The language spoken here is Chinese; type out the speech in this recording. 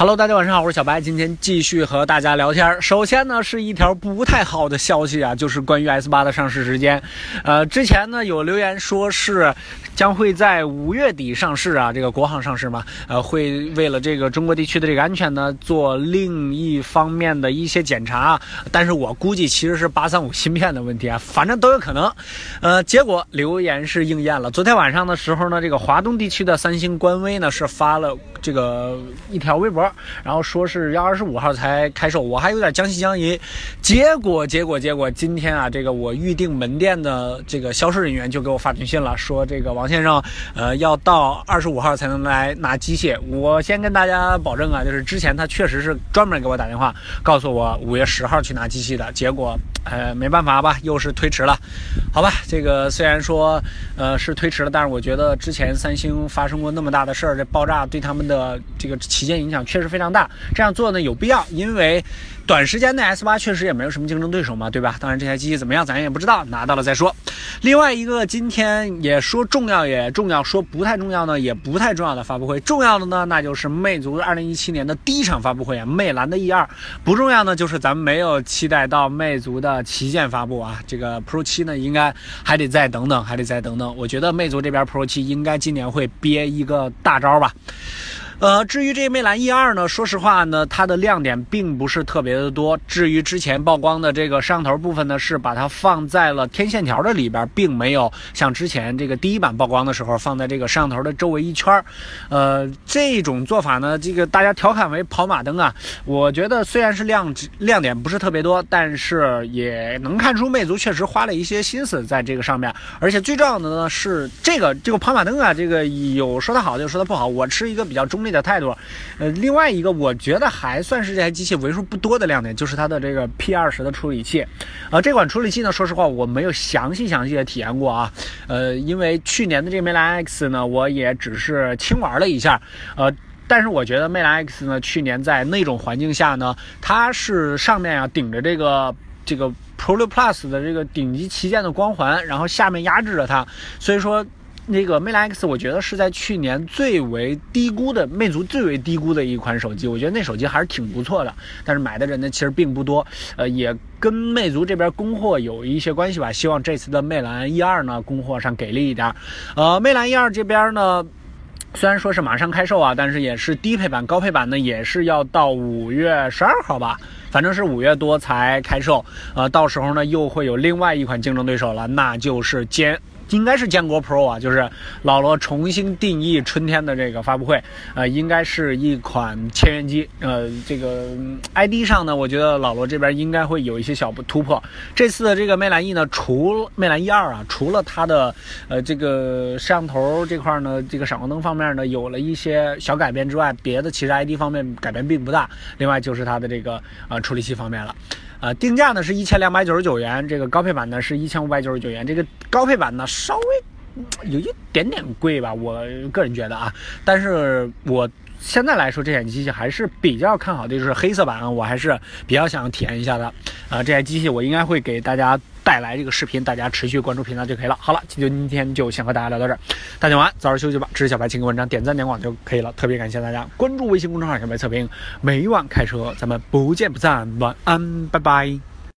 Hello，大家晚上好，我是小白，今天继续和大家聊天。首先呢，是一条不太好的消息啊，就是关于 S 八的上市时间。呃，之前呢有留言说是将会在五月底上市啊，这个国行上市嘛，呃，会为了这个中国地区的这个安全呢，做另一方面的一些检查。但是我估计其实是八三五芯片的问题啊，反正都有可能。呃，结果留言是应验了。昨天晚上的时候呢，这个华东地区的三星官微呢是发了这个一条微博。然后说是要二十五号才开售，我还有点将信将疑。结果，结果，结果，今天啊，这个我预定门店的这个销售人员就给我发短信了，说这个王先生，呃，要到二十五号才能来拿机械。我先跟大家保证啊，就是之前他确实是专门给我打电话，告诉我五月十号去拿机器的。结果，呃，没办法吧，又是推迟了。好吧，这个虽然说，呃，是推迟了，但是我觉得之前三星发生过那么大的事儿，这爆炸对他们的这个旗舰影响确实非常大。这样做呢有必要，因为。短时间内 S 八确实也没有什么竞争对手嘛，对吧？当然这台机器怎么样，咱也不知道，拿到了再说。另外一个，今天也说重要也重要，说不太重要呢也不太重要的发布会，重要的呢那就是魅族二零一七年的第一场发布会，魅蓝的 E 二。不重要呢，就是咱们没有期待到魅族的旗舰发布啊，这个 Pro 七呢应该还得再等等，还得再等等。我觉得魅族这边 Pro 七应该今年会憋一个大招吧。呃，至于这个魅蓝 E 二呢，说实话呢，它的亮点并不是特别的多。至于之前曝光的这个摄像头部分呢，是把它放在了天线条的里边，并没有像之前这个第一版曝光的时候放在这个摄像头的周围一圈呃，这种做法呢，这个大家调侃为跑马灯啊。我觉得虽然是亮亮点不是特别多，但是也能看出魅族确实花了一些心思在这个上面。而且最重要的呢是这个这个跑马灯啊，这个有说它好，就说它不好。我持一个比较中立。的态度，呃，另外一个我觉得还算是这台机器为数不多的亮点，就是它的这个 P 二十的处理器，呃，这款处理器呢，说实话我没有详细详细的体验过啊，呃，因为去年的这个魅蓝 X 呢，我也只是轻玩了一下，呃，但是我觉得魅蓝 X 呢，去年在那种环境下呢，它是上面啊顶着这个这个 Pro 六 Plus 的这个顶级旗舰的光环，然后下面压制着它，所以说。那个魅蓝 X，我觉得是在去年最为低估的，魅族最为低估的一款手机。我觉得那手机还是挺不错的，但是买的人呢其实并不多。呃，也跟魅族这边供货有一些关系吧。希望这次的魅蓝 E 二呢供货上给力一点。呃，魅蓝 E 二这边呢，虽然说是马上开售啊，但是也是低配版，高配版呢也是要到五月十二号吧，反正是五月多才开售。呃，到时候呢又会有另外一款竞争对手了，那就是歼。应该是坚果 Pro 啊，就是老罗重新定义春天的这个发布会，呃，应该是一款千元机，呃，这个 ID 上呢，我觉得老罗这边应该会有一些小突破。这次的这个魅蓝 E 呢，除魅蓝 E 二啊，除了它的呃这个摄像头这块呢，这个闪光灯方面呢有了一些小改变之外，别的其实 ID 方面改变并不大。另外就是它的这个呃处理器方面了。呃，定价呢是一千两百九十九元，这个高配版呢是一千五百九十九元。这个高配版呢稍微有一点点贵吧，我个人觉得啊。但是我现在来说，这台机器还是比较看好的，就是黑色版啊，我还是比较想体验一下的。啊，这台机器我应该会给大家。带来这个视频，大家持续关注频道就可以了。好了，今天就先和大家聊到这儿，大家晚安，早点休息吧。支持小白请给文章点赞点广就可以了，特别感谢大家关注微信公众号小白测评，每晚开车咱们不见不散，晚安，拜拜。